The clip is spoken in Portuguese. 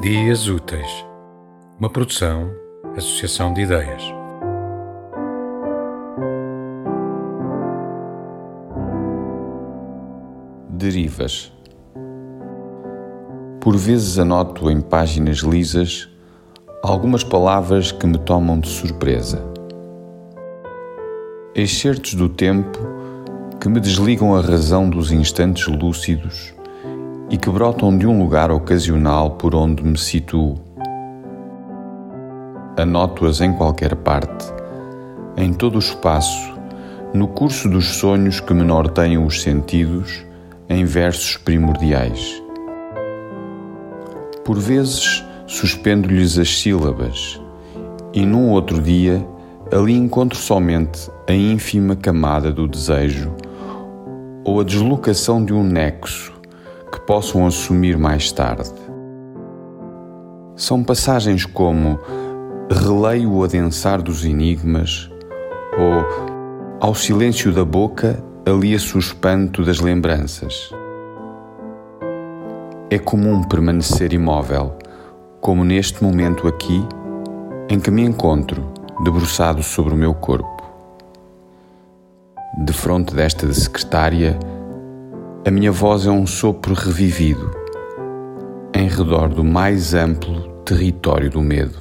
Dias Úteis, uma produção, associação de ideias. Derivas. Por vezes anoto em páginas lisas algumas palavras que me tomam de surpresa. Excertos do tempo que me desligam a razão dos instantes lúcidos e que brotam de um lugar ocasional por onde me situo. Anoto-as em qualquer parte, em todo o espaço, no curso dos sonhos que me norteiam os sentidos, em versos primordiais. Por vezes suspendo-lhes as sílabas, e num outro dia ali encontro somente a ínfima camada do desejo ou a deslocação de um nexo que possam assumir mais tarde. São passagens como releio o adensar dos enigmas ou ao silêncio da boca alia-se o espanto das lembranças. É comum permanecer imóvel, como neste momento aqui, em que me encontro debruçado sobre o meu corpo. De fronte desta secretária, a minha voz é um sopro revivido em redor do mais amplo território do medo.